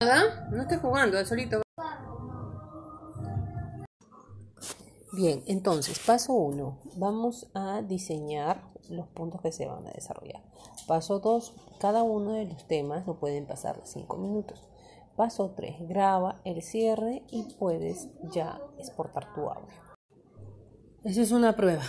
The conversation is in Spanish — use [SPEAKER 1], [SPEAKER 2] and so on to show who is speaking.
[SPEAKER 1] ¿Nada? No estoy jugando, es solito. Bien, entonces, paso 1. Vamos a diseñar los puntos que se van a desarrollar. Paso 2. Cada uno de los temas no pueden pasar 5 minutos. Paso 3. Graba el cierre y puedes ya exportar tu audio. Esa es una prueba.